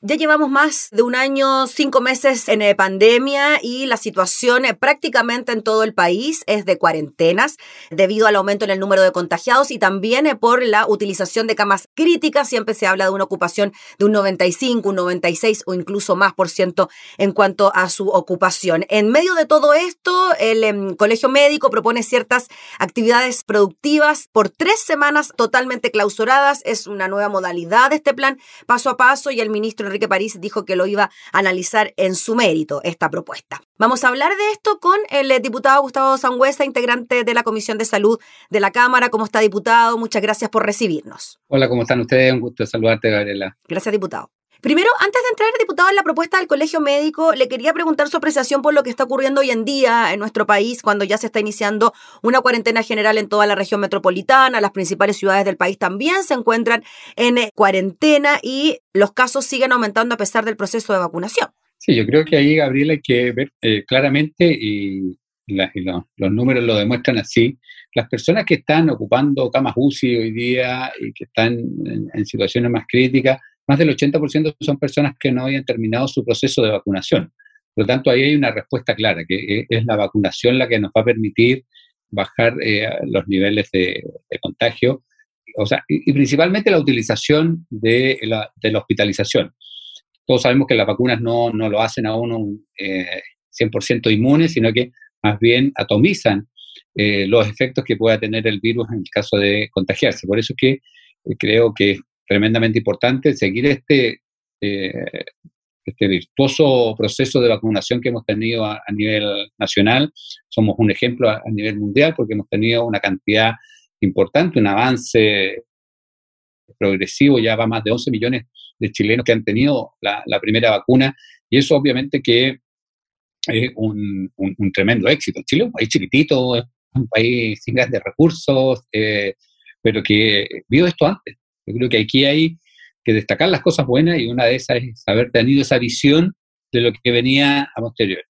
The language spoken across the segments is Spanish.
Ya llevamos más de un año, cinco meses en eh, pandemia y la situación eh, prácticamente en todo el país es de cuarentenas debido al aumento en el número de contagiados y también eh, por la utilización de camas críticas. Siempre se habla de una ocupación de un 95, un 96 o incluso más por ciento en cuanto a su ocupación. En medio de todo esto, el em, Colegio Médico propone ciertas actividades productivas por tres semanas totalmente clausuradas. Es una nueva modalidad de este plan paso a paso y el ministro Enrique París dijo que lo iba a analizar en su mérito esta propuesta. Vamos a hablar de esto con el eh, diputado Gustavo Sangüesa, integrante de la Comisión de Salud de la Cámara. ¿Cómo está, diputado? Muchas gracias por recibirnos. Hola, ¿cómo están ustedes? Un gusto saludarte, Gabriela. Gracias, diputado. Primero, antes de entrar, diputado, en la propuesta del Colegio Médico, le quería preguntar su apreciación por lo que está ocurriendo hoy en día en nuestro país, cuando ya se está iniciando una cuarentena general en toda la región metropolitana. Las principales ciudades del país también se encuentran en eh, cuarentena y los casos siguen aumentando a pesar del proceso de vacunación. Sí, yo creo que ahí, Gabriela, hay que ver eh, claramente, y, los números lo demuestran así, las personas que están ocupando camas UCI hoy día y que están en situaciones más críticas, más del 80% son personas que no habían terminado su proceso de vacunación. Por lo tanto, ahí hay una respuesta clara, que es la vacunación la que nos va a permitir bajar eh, los niveles de, contagio, o sea, y, principalmente la utilización de la, hospitalización. Todos sabemos que las vacunas no, lo hacen a uno 100% eh, inmune, sino que más bien atomizan eh, los efectos que pueda tener el virus en el caso de contagiarse. Por eso es que creo que tremendamente importante seguir este, eh, este virtuoso proceso de vacunación que hemos tenido a, nivel nacional. Somos un ejemplo a, nivel mundial porque hemos tenido una cantidad importante, un avance progresivo, ya va más de 11 millones de chilenos que han tenido la, primera vacuna y eso obviamente que es un, tremendo éxito. Chile es un país chiquitito, es un país sin grandes recursos, eh, pero que vio esto antes. Yo creo que aquí hay que destacar las cosas buenas y una de esas es haber tenido esa visión de lo que venía a posterior.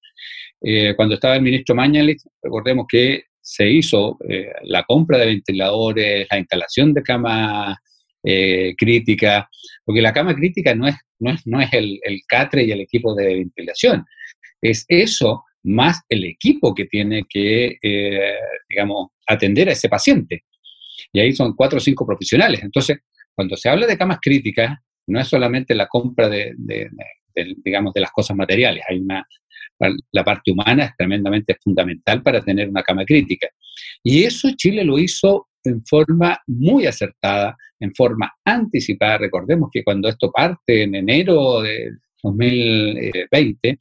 Eh, cuando estaba el ministro Mañalich, recordemos que se hizo eh, la compra de ventiladores, la instalación de camas eh, críticas, porque la cama crítica no es, no es, no es el, el, catre y el equipo de ventilación, es eso más el equipo que tiene que, digamos, atender a ese paciente. Y ahí son cuatro o cinco profesionales. Entonces, cuando se habla de camas críticas, no es solamente la compra de, digamos, de las cosas materiales, hay una, la parte humana es tremendamente fundamental para tener una cama crítica. Y eso Chile lo hizo en forma muy acertada, en forma anticipada. Recordemos que cuando esto parte en enero de 2020,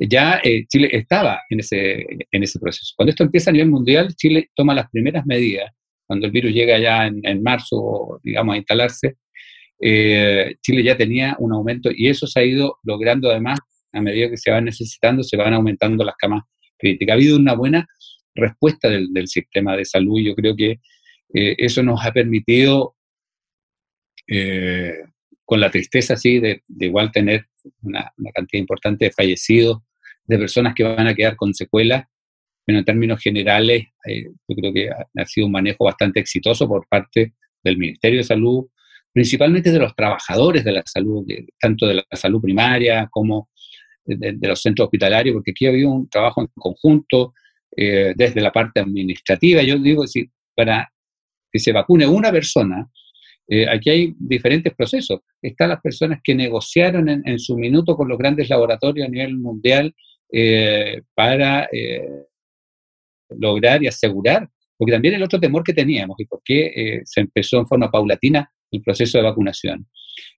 ya eh, Chile estaba en ese, en ese proceso. Cuando esto empieza a nivel mundial, Chile toma las primeras medidas cuando el virus llega ya en, marzo, digamos, a instalarse, eh, Chile ya tenía un aumento y eso se ha ido logrando además a medida que se van necesitando, se van aumentando las camas críticas. Ha habido una buena respuesta del, sistema de salud yo creo que eh, eso nos ha permitido, eh, con la tristeza así, de, igual tener una, cantidad importante de fallecidos, de personas que van a quedar con secuelas, pero en términos generales, eh, yo creo que ha, sido un manejo bastante exitoso por parte del Ministerio de Salud, principalmente de los trabajadores de la salud, tanto de la salud primaria como de, los centros hospitalarios, porque aquí ha habido un trabajo en conjunto eh, desde la parte administrativa. Yo digo, si para que se vacune una persona, eh, aquí hay diferentes procesos. Están las personas que negociaron en, su minuto con los grandes laboratorios a nivel mundial para lograr y asegurar, porque también el otro temor que teníamos y por qué eh, se empezó en forma paulatina el proceso de vacunación,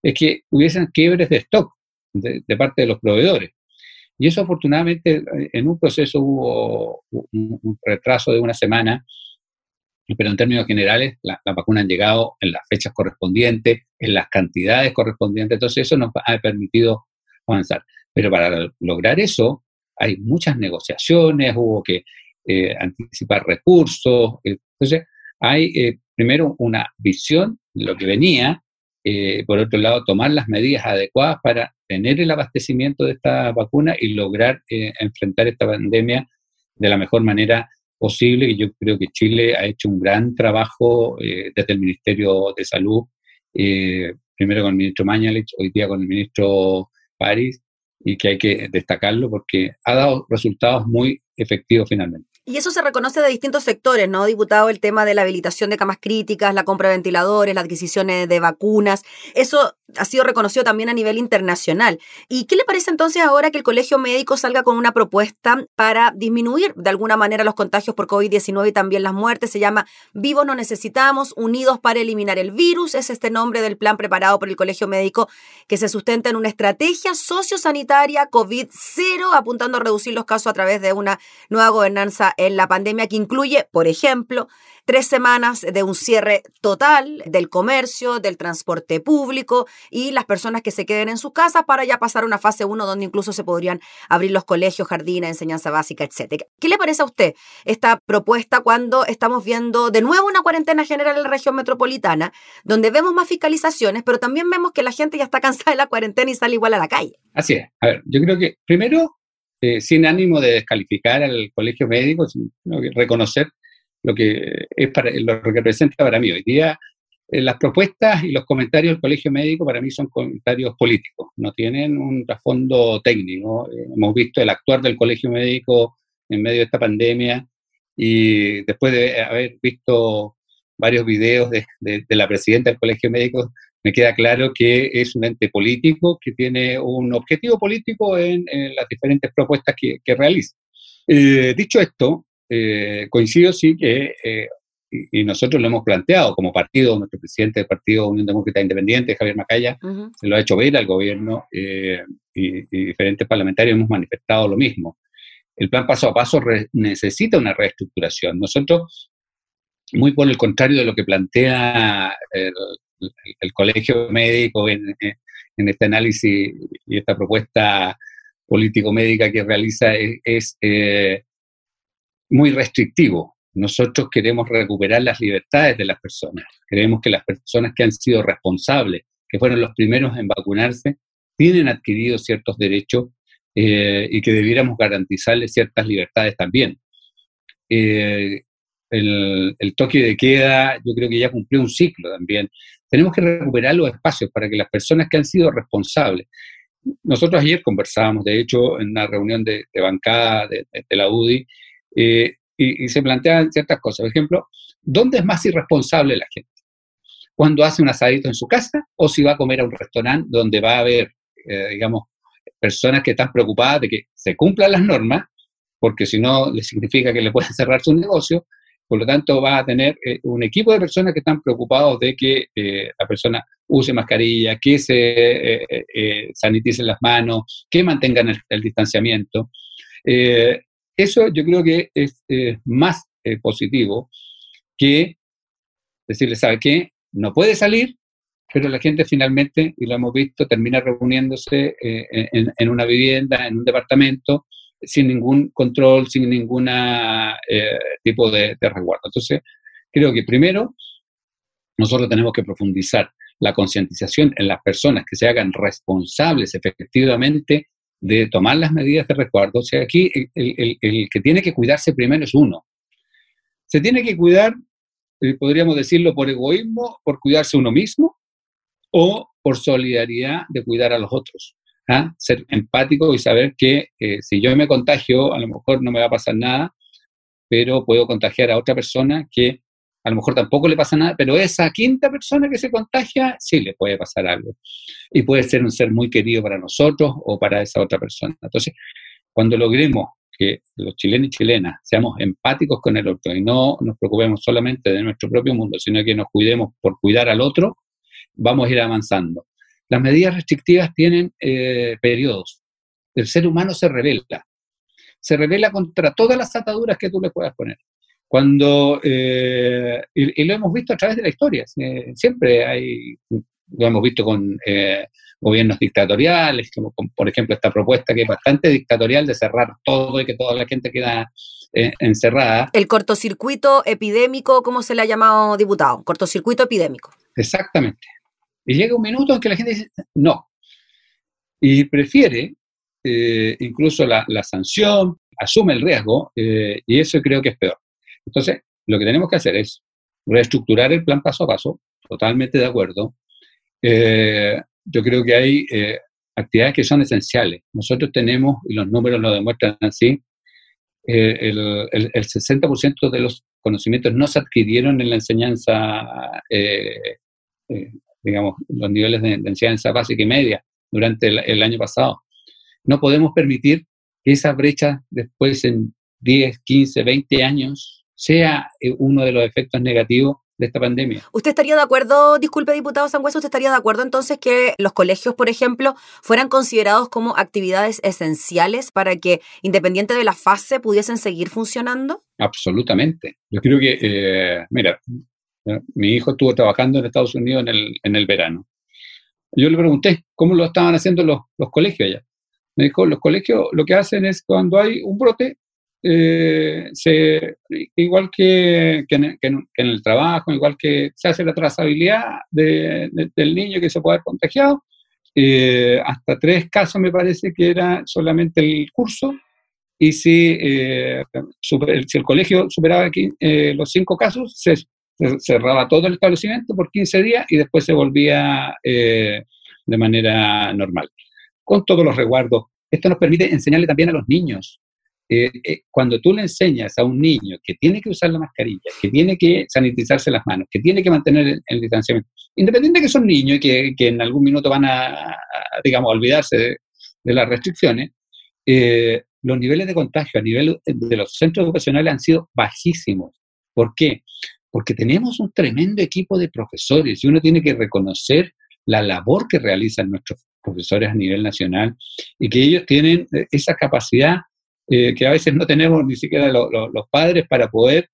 es que hubiesen quiebres de stock de, parte de los proveedores. Y eso afortunadamente en un proceso hubo un, retraso de una semana, pero en términos generales las la vacunas han llegado en las fechas correspondientes, en las cantidades correspondientes, entonces eso nos ha permitido avanzar. Pero para lograr eso hay muchas negociaciones, hubo que eh, anticipar recursos. Entonces, hay eh, primero una visión de lo que venía, eh, por otro lado, tomar las medidas adecuadas para tener el abastecimiento de esta vacuna y lograr enfrentar esta pandemia de la mejor manera posible. Y yo creo que Chile ha hecho un gran trabajo desde el Ministerio de Salud, primero con el ministro Mañalich, hoy día con el ministro París, y que hay que destacarlo porque ha dado resultados muy efectivos finalmente. Y eso se reconoce de distintos sectores, ¿no, diputado? El tema de la habilitación de camas críticas, la compra de ventiladores, las adquisiciones de vacunas. Eso ha sido reconocido también a nivel internacional. ¿Y qué le parece entonces ahora que el Colegio Médico salga con una propuesta para disminuir de alguna manera los contagios por COVID-19 y también las muertes? Se llama Vivos no necesitamos, unidos para eliminar el virus. Es este nombre del plan preparado por el Colegio Médico que se sustenta en una estrategia sociosanitaria COVID-0, apuntando a reducir los casos a través de una nueva gobernanza en la pandemia que incluye, por ejemplo, tres semanas de un cierre total del comercio, del transporte público y las personas que se queden en sus casas para ya pasar a una fase 1 donde incluso se podrían abrir los colegios, jardines, enseñanza básica, etc. ¿Qué le parece a usted esta propuesta cuando estamos viendo de nuevo una cuarentena general en la región metropolitana, donde vemos más fiscalizaciones, pero también vemos que la gente ya está cansada de la cuarentena y sale igual a la calle? Así es. A ver, yo creo que primero eh, sin ánimo de descalificar al colegio médico, sino reconocer lo que, es para, lo que representa para mí. Hoy día eh, las propuestas y los comentarios del colegio médico para mí son comentarios políticos, no tienen un trasfondo técnico. Eh, hemos visto el actuar del colegio médico en medio de esta pandemia y después de haber visto varios videos de, la presidenta del colegio médico, me queda claro que es un ente político que tiene un objetivo político en, las diferentes propuestas que, realiza. Eh, dicho esto, eh, coincido sí que, eh, y, nosotros lo hemos planteado como partido, nuestro presidente del Partido Unión Demócrata Independiente, Javier Macaya, se lo ha hecho ver al gobierno y, diferentes parlamentarios hemos manifestado lo mismo. El plan paso a paso necesita una reestructuración. Nosotros, muy por el contrario de lo que plantea el, colegio médico en, este análisis y esta propuesta político-médica que realiza, es, eh, muy restrictivo. Nosotros queremos recuperar las libertades de las personas. Queremos que las personas que han sido responsables, que fueron los primeros en vacunarse, tienen adquirido ciertos derechos eh, y que debiéramos garantizarles ciertas libertades también. Eh, el, el, toque de queda, yo creo que ya cumplió un ciclo también. Tenemos que recuperar los espacios para que las personas que han sido responsables. Nosotros ayer conversábamos, de hecho, en una reunión de, bancada de, la UDI, eh, y, se plantean ciertas cosas. Por ejemplo, ¿dónde es más irresponsable la gente? ¿Cuando hace un asadito en su casa o si va a comer a un restaurante donde va a haber, eh, digamos, personas que están preocupadas de que se cumplan las normas, porque si no, le significa que le pueden cerrar su negocio, por lo tanto, va a tener eh, un equipo de personas que están preocupados de que la persona use mascarilla, que se eh, saniticen las manos, que mantengan el, distanciamiento. Eso yo creo que es más eh, positivo que decirle, ¿sabe qué? No puede salir, pero la gente finalmente, y lo hemos visto, termina reuniéndose eh, en, una vivienda, en un departamento, sin ningún control, sin ningún eh, tipo de, de resguardo. Entonces, creo que primero nosotros tenemos que profundizar la concientización en las personas que se hagan responsables efectivamente de tomar las medidas de resguardo. O sea, aquí el, que tiene que cuidarse primero es uno. Se tiene que cuidar, eh, podríamos decirlo, por egoísmo, por cuidarse uno mismo, o por solidaridad de cuidar a los otros. ¿Ah? Ser empático y saber que eh, si yo me contagio, a lo mejor no me va a pasar nada, pero puedo contagiar a otra persona que a lo mejor tampoco le pasa nada, pero esa quinta persona que se contagia, sí le puede pasar algo. Y puede ser un ser muy querido para nosotros o para esa otra persona. Entonces, cuando logremos que los chilenos y chilenas seamos empáticos con el otro y no nos preocupemos solamente de nuestro propio mundo, sino que nos cuidemos por cuidar al otro, vamos a ir avanzando. Las medidas restrictivas tienen eh, periodos. El ser humano se revela. Se revela contra todas las ataduras que tú le puedas poner. Cuando, eh, y, lo hemos visto a través de la historia, siempre hay, lo hemos visto con eh, gobiernos dictatoriales, como por ejemplo esta propuesta que es bastante dictatorial de cerrar todo y que toda la gente queda eh, encerrada. El cortocircuito epidémico, ¿cómo se le ha llamado diputado? Cortocircuito epidémico. Exactamente. Y llega un minuto en que la gente dice, no. Y prefiere incluso la, sanción, asume el riesgo, y eso creo que es peor. Entonces, lo que tenemos que hacer es reestructurar el plan paso a paso, totalmente de acuerdo, yo creo que hay actividades que son esenciales. Nosotros tenemos, y los números lo demuestran así, el, el, el, 60% de los conocimientos no se adquirieron en la enseñanza, digamos, los niveles de, enseñanza básica y media durante el, año pasado. No podemos permitir que esa brecha después en 10, 15, 20 años sea eh, uno de los efectos negativos de esta pandemia. ¿Usted estaría de acuerdo, disculpe diputado Sangüesa, usted estaría de acuerdo entonces que los colegios, por ejemplo, fueran considerados como actividades esenciales para que, independiente de la fase, pudiesen seguir funcionando? Absolutamente. Yo creo que, eh, mira, mi hijo estuvo trabajando en Estados Unidos en el, en el verano. Yo le pregunté cómo lo estaban haciendo los, los colegios allá. Me dijo, los colegios lo que hacen es cuando hay un brote, eh, se, igual que, que, en, el trabajo, igual que se hace la trazabilidad de, del niño que se puede haber contagiado, eh, hasta tres casos me parece que era solamente el curso, y si, eh, si el colegio superaba aquí, los cinco casos, se, cerraba todo el establecimiento por 15 días y después se volvía de manera normal, con todos los resguardos. Esto nos permite enseñarle también a los niños eh, eh, cuando tú le enseñas a un niño que tiene que usar la mascarilla, que tiene que sanitizarse las manos, que tiene que mantener el, distanciamiento, independiente de que son niños y que, que, en algún minuto van a, digamos, olvidarse de, las restricciones, eh, los niveles de contagio a nivel de los centros educacionales han sido bajísimos. ¿Por qué? Porque tenemos un tremendo equipo de profesores y uno tiene que reconocer la labor que realizan nuestros profesores a nivel nacional y que ellos tienen esa capacidad eh, que a veces no tenemos ni siquiera los padres para poder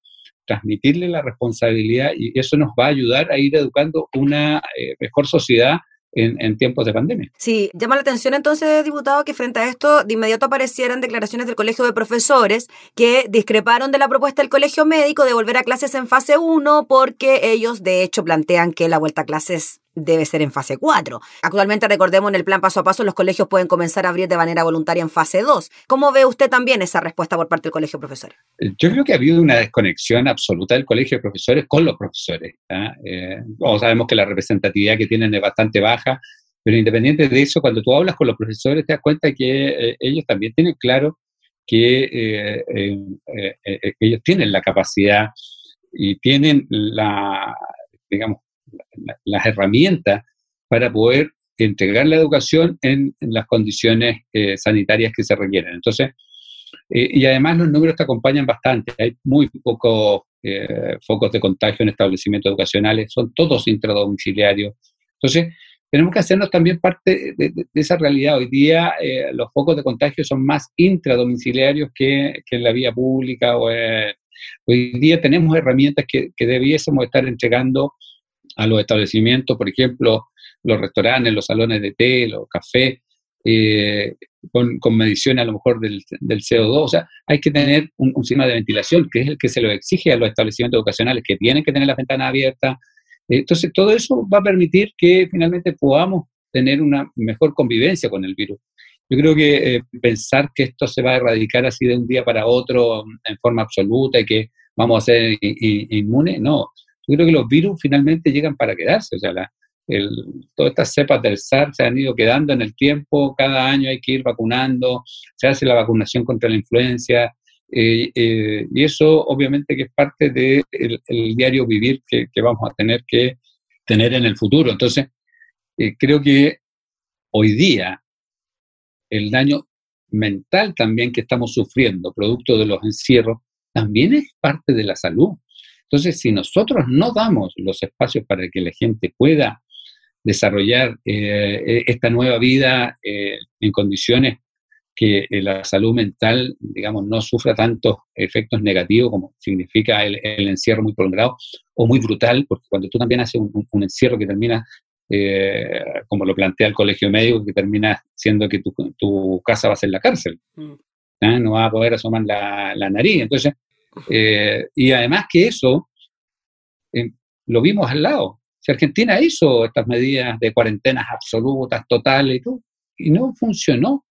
transmitirle la responsabilidad y eso nos va a ayudar a ir educando una eh, mejor sociedad en, tiempos de pandemia. Sí, llama la atención entonces, diputado, que frente a esto de inmediato aparecieran declaraciones del Colegio de Profesores que discreparon de la propuesta del Colegio Médico de volver a clases en fase 1 porque ellos de hecho plantean que la vuelta a clases debe ser en fase 4. Actualmente, recordemos, en el plan paso a paso, los colegios pueden comenzar a abrir de manera voluntaria en fase 2. ¿Cómo ve usted también esa respuesta por parte del Colegio de Profesores? Eh, yo creo que ha habido una desconexión absoluta del Colegio de Profesores con los profesores. ¿ah? Eh, sabemos que la representatividad que tienen es bastante baja, pero independiente de eso, cuando tú hablas con los profesores, te das cuenta que eh, ellos también tienen claro que ellos tienen la capacidad y tienen la, digamos, las herramientas para poder entregar la educación en, las condiciones eh, sanitarias que se requieren. Entonces, eh, y además los números te acompañan bastante. Hay muy pocos eh, focos de contagio en establecimientos educacionales, son todos intradomiciliarios. Entonces, tenemos que hacernos también parte de, esa realidad. Hoy día los focos de contagio son más intradomiciliarios que, que en la vía pública. O, hoy día tenemos herramientas que, que debiésemos estar entregando a los establecimientos, por ejemplo, los restaurantes, los salones de té, los cafés, eh, con, con, mediciones a lo mejor del, del, CO2. O sea, hay que tener un, sistema de ventilación, que es el que se lo exige a los establecimientos educacionales, que tienen que tener las ventanas abiertas. Entonces, todo eso va a permitir que finalmente podamos tener una mejor convivencia con el virus. Yo creo que eh, pensar que esto se va a erradicar así de un día para otro en forma absoluta y que vamos a ser inmunes, no. Yo creo que los virus finalmente llegan para quedarse, o sea, todas estas cepas del SARS se han ido quedando en el tiempo, cada año hay que ir vacunando, se hace la vacunación contra la influencia, eh, eh, y eso obviamente que es parte del diario vivir que, vamos a tener que tener en el futuro. Entonces, eh, creo que hoy día el daño mental también que estamos sufriendo, producto de los encierros, también es parte de la salud. Entonces, si nosotros no damos los espacios para que la gente pueda desarrollar eh, e, esta nueva vida eh, en condiciones que eh, la salud mental, digamos, no sufra tantos efectos negativos como significa el, encierro muy prolongado o muy brutal, porque cuando tú también haces un, encierro que termina, como lo plantea el colegio médico, que termina siendo que tu, casa va a ser la cárcel, mm. no va a poder asomar la, la nariz. Entonces, eh, y además que eso eh, lo vimos al lado. Si Argentina hizo estas medidas de cuarentenas absolutas, totales y todo, y no funcionó.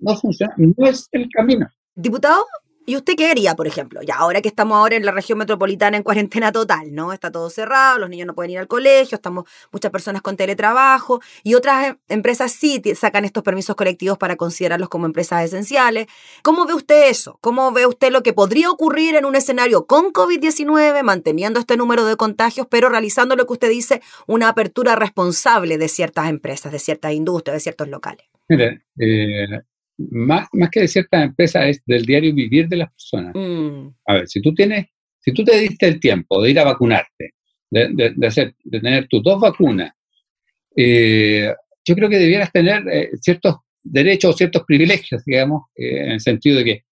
No funcionó, no es el camino. Diputado, ¿Y usted qué haría, por ejemplo? Ya ahora que estamos ahora en la región metropolitana en cuarentena total, ¿no? Está todo cerrado, los niños no pueden ir al colegio, estamos muchas personas con teletrabajo y otras em, empresas sí sacan estos permisos colectivos para considerarlos como empresas esenciales. ¿Cómo ve usted eso? ¿Cómo ve usted lo que podría ocurrir en un escenario con COVID-19, manteniendo este número de contagios, pero realizando lo que usted dice, una apertura responsable de ciertas empresas, de ciertas industrias, de ciertos locales? Mire, eh, más, más que de ciertas empresas, es del diario vivir de las personas. Mm. A ver, si tú tienes, si tú te diste el tiempo de ir a vacunarte, de, de, hacer, de tener tus dos vacunas, eh, yo creo que debieras tener eh, ciertos derechos o ciertos privilegios, digamos, eh, en el sentido de que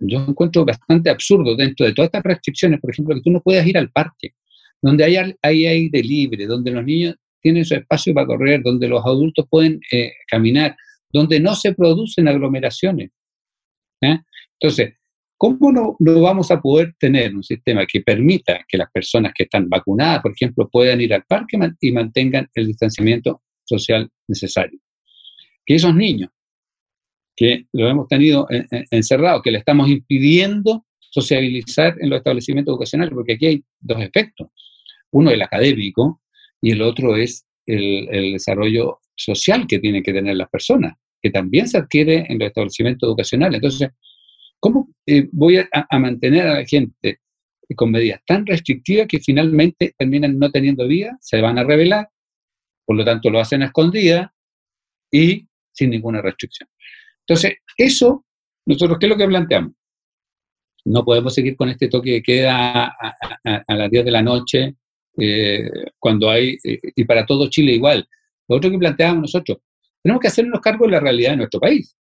yo encuentro bastante absurdo dentro de todas estas restricciones, por ejemplo, que tú no puedas ir al parque, donde hay, hay aire libre, donde los niños tienen su espacio para correr, donde los adultos pueden caminar, donde no se producen aglomeraciones. ¿eh? Entonces, ¿cómo no, vamos a poder tener un sistema que permita que las personas que están vacunadas, por ejemplo, puedan ir al parque y mantengan el distanciamiento social necesario? Que esos niños que lo hemos tenido encerrados, que le estamos impidiendo sociabilizar en los establecimientos educacionales, porque aquí hay dos efectos. Uno es el académico y el otro es el desarrollo social que tienen que tener las personas, que también se adquiere en los establecimientos educacionales. Entonces, ¿cómo eh, voy a, mantener a la gente con medidas tan restrictivas que finalmente terminan no teniendo vida, se van a revelar, por lo tanto lo hacen a escondida y sin ninguna restricción? Entonces, eso, nosotros, ¿qué es lo que planteamos? No podemos seguir con este toque que queda a, las 10 de la noche, eh, cuando hay, eh, y para todo Chile igual. Lo otro que planteábamos nosotros, tenemos que hacernos cargo de la realidad de nuestro país.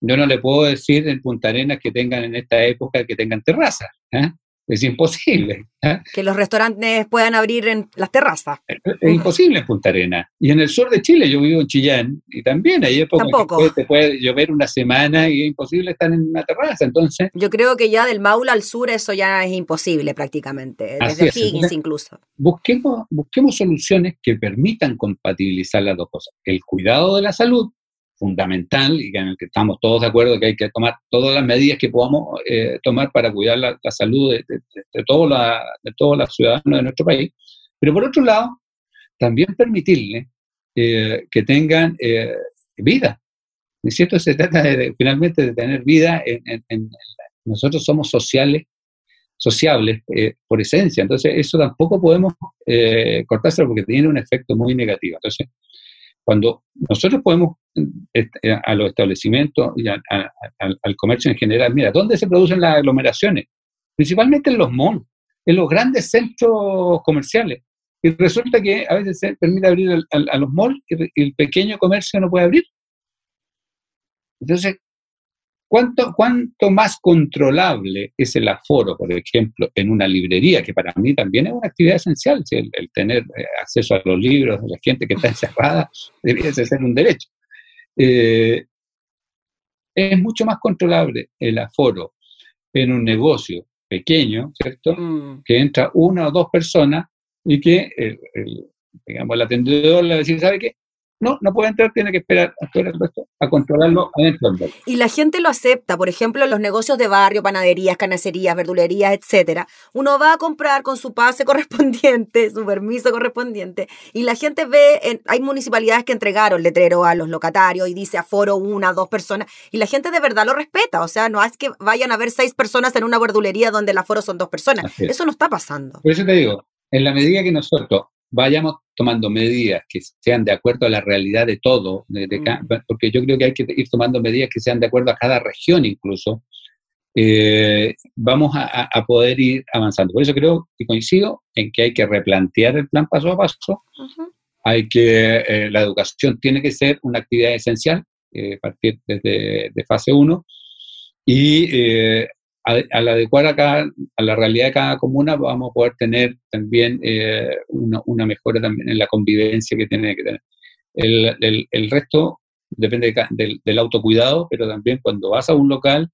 Yo no le puedo decir en Punta Arenas que tengan en esta época que tengan terrazas. ¿eh? Es imposible. ¿eh? Que los restaurantes puedan abrir en las terrazas. Es, imposible en Punta Arenas. Y en el sur de Chile, yo vivo en Chillán, y también hay épocas que te puede llover una semana y es imposible estar en una terraza. Entonces, yo creo que ya del Maula al sur eso ya es imposible prácticamente, desde Higgins incluso. Busquemos, busquemos soluciones que permitan compatibilizar las dos cosas. El cuidado de la salud fundamental y en el que estamos todos de acuerdo que hay que tomar todas las medidas que podamos eh, tomar para cuidar la, salud de, de, de, todos los ciudadanos de nuestro país. Pero por otro lado, también permitirle eh, que tengan eh, vida. ¿Es cierto? Se trata de, finalmente de tener vida. En, nosotros somos sociales, sociables por esencia. Entonces, eso tampoco podemos cortárselo porque tiene un efecto muy negativo. Entonces, cuando nosotros podemos este, a los establecimientos y al comercio en general, mira, ¿dónde se producen las aglomeraciones? Principalmente en los malls, en los grandes centros comerciales. Y resulta que a veces se permite abrir a los malls y el pequeño comercio no puede abrir. Entonces, ¿Cuánto, ¿Cuánto más controlable es el aforo, por ejemplo, en una librería, que para mí también es una actividad esencial, el, tener eh, acceso a los libros de la gente que está encerrada debería ser un derecho. Eh, es mucho más controlable el aforo en un negocio pequeño, ¿cierto? Mm. Que entra una o dos personas y que, el, digamos, el atendedor le dice, ¿sabe qué? No, no puede entrar, tiene que esperar a, el resto, a controlarlo adentro del Y la gente lo acepta, por ejemplo, los negocios de barrio, panaderías, carnicerías, verdulerías, etcétera. Uno va a comprar con su pase correspondiente, su permiso correspondiente, y la gente ve, hay municipalidades que entregaron letrero a los locatarios y dice aforo una, dos personas, y la gente de verdad lo respeta, o sea, no es que vayan a ver seis personas en una verdulería donde el aforo son dos personas. Eso no está pasando. Por eso te digo, en la medida que nosotros vayamos tomando medidas que sean de acuerdo a la realidad de todo, mm. porque yo creo que hay que ir tomando medidas que sean de acuerdo a cada región incluso, eh, vamos a, poder ir avanzando. Por eso creo y coincido en que hay que replantear el plan paso a paso, hay que, eh, la educación tiene que ser una actividad esencial, eh, partir desde de fase 1, y al adecuar a, a la realidad de cada comuna vamos a poder tener también eh, una, mejora también en la convivencia que tiene que tener. El, el, resto depende del, autocuidado, pero también cuando vas a un local,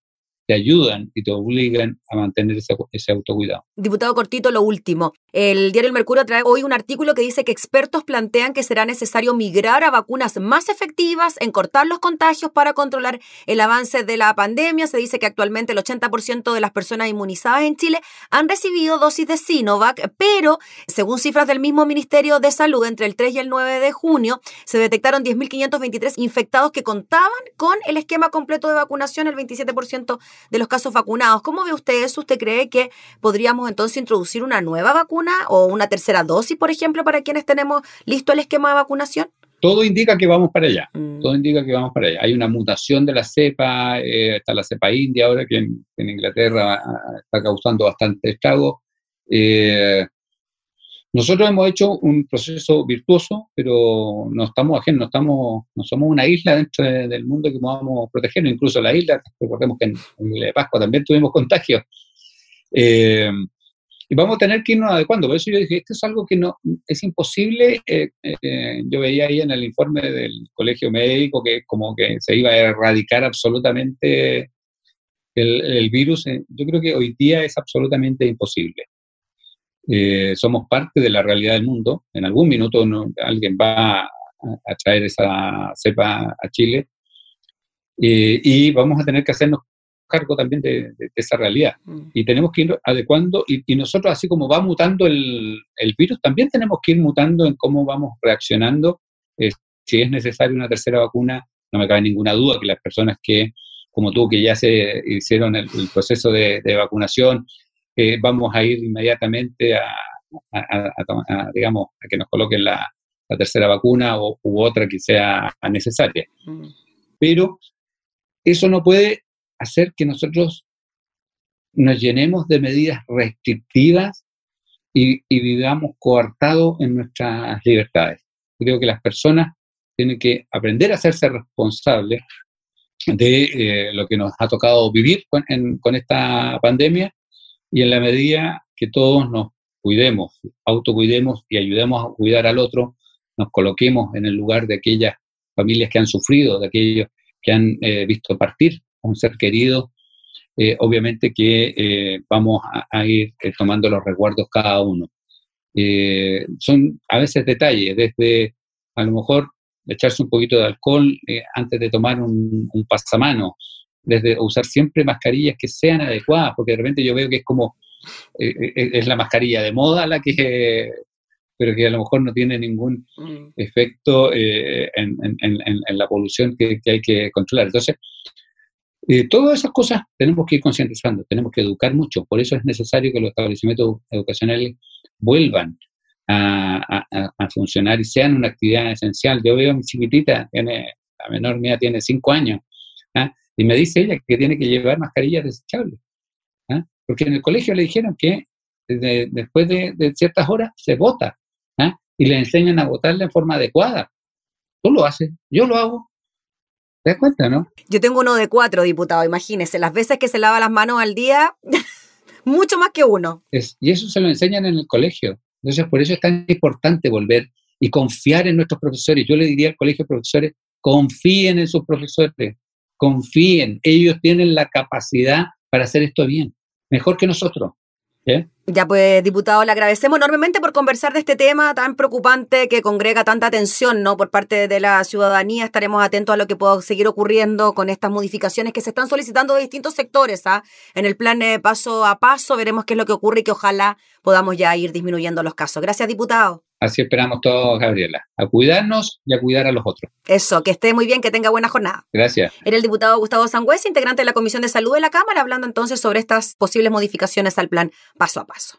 te ayudan y te obligan a mantener ese, ese, autocuidado. Diputado Cortito, lo último. El diario El Mercurio trae hoy un artículo que dice que expertos plantean que será necesario migrar a vacunas más efectivas en cortar los contagios para controlar el avance de la pandemia. Se dice que actualmente el 80% de las personas inmunizadas en Chile han recibido dosis de Sinovac, pero según cifras del mismo Ministerio de Salud, entre el 3 y el 9 de junio se detectaron 10.523 infectados que contaban con el esquema completo de vacunación, el 27% de los casos vacunados. ¿Cómo ve usted eso? ¿Usted cree que podríamos entonces introducir una nueva vacuna o una tercera dosis, por ejemplo, para quienes tenemos listo el esquema de vacunación? Todo indica que vamos para allá. Mm. Todo indica que vamos para allá. Hay una mutación de la cepa, eh, está la cepa india ahora que en, Inglaterra ah, está causando bastante estrago. Eh, nosotros hemos hecho un proceso virtuoso, pero no estamos ajenos, no, estamos, no somos una isla dentro del mundo que podamos proteger, incluso la isla, recordemos que en, en Pascua también tuvimos contagios. Eh, y vamos a tener que irnos adecuando. Por eso yo dije, esto es algo que no es imposible. Eh, eh, yo veía ahí en el informe del colegio médico que como que se iba a erradicar absolutamente el virus. Yo creo que hoy día es absolutamente imposible. Eh, somos parte de la realidad del mundo. En algún minuto alguien va a, traer esa cepa a Chile eh, y vamos a tener que hacernos cargo también de, esa realidad. Mm. Y tenemos que ir adecuando, y, nosotros así como va mutando el, virus, también tenemos que ir mutando en cómo vamos reaccionando. Eh, si es necesaria una tercera vacuna, no me cabe ninguna duda que las personas que, como tú, que ya se hicieron el, proceso de, de vacunación, vamos a ir inmediatamente a, digamos, a que nos coloquen la, tercera vacuna o, u otra que sea necesaria. Mm. Pero eso no puede hacer que nosotros nos llenemos de medidas restrictivas y, vivamos coartados en nuestras libertades. Creo que las personas tienen que aprender a hacerse responsables de eh, lo que nos ha tocado vivir con esta pandemia y en la medida que todos nos cuidemos, autocuidemos y ayudemos a cuidar al otro, nos coloquemos en el lugar de aquellas familias que han sufrido, de aquellos que han eh, visto partir a un ser querido, eh, obviamente que eh, vamos a, ir tomando los recuerdos cada uno. son a veces detalles, desde a lo mejor echarse un poquito de alcohol antes de tomar un, un pasamano, desde usar siempre mascarillas que sean adecuadas, porque de repente yo veo que es como, eh, eh, es la mascarilla de moda la que, pero que a lo mejor no tiene ningún mm. efecto eh, en, la polución que, hay que controlar. Entonces, todas esas cosas tenemos que ir concientizando, tenemos que educar mucho, por eso es necesario que los establecimientos educacionales vuelvan a, funcionar y sean una actividad esencial. Yo veo a mi chiquitita, tiene, la menor mía tiene cinco años, ¿ah? Y me dice ella que tiene que llevar mascarillas desechables. ¿ah? Porque en el colegio le dijeron que después de, ciertas horas se vota. ¿ah? Y le enseñan a votarla en forma adecuada. Tú lo haces, yo lo hago. ¿Te das cuenta, no? Yo tengo uno de cuatro, diputado. Imagínese, las veces que se lava las manos al día, mucho más que uno. y eso se lo enseñan en el colegio. Entonces, por eso es tan importante volver y confiar en nuestros profesores. Yo le diría al colegio de profesores, confíen en sus profesores, confíen, ellos tienen la capacidad para hacer esto bien, mejor que nosotros. Ya pues, diputado, le agradecemos enormemente por conversar de este tema tan preocupante que congrega tanta atención ¿no? por parte de la ciudadanía. Estaremos atentos a lo que pueda seguir ocurriendo con estas modificaciones que se están solicitando de distintos sectores. ¿ah? En el plan de paso a paso veremos qué es lo que ocurre y que ojalá podamos ya ir disminuyendo los casos. Gracias, diputado. Así esperamos todos, Gabriela, a cuidarnos y a cuidar a los otros. Eso, que esté muy bien, que tenga buena jornada. Gracias. Era el diputado Gustavo Sangüesa, integrante de la Comisión de Salud de la Cámara, hablando entonces sobre estas posibles modificaciones al plan paso a paso.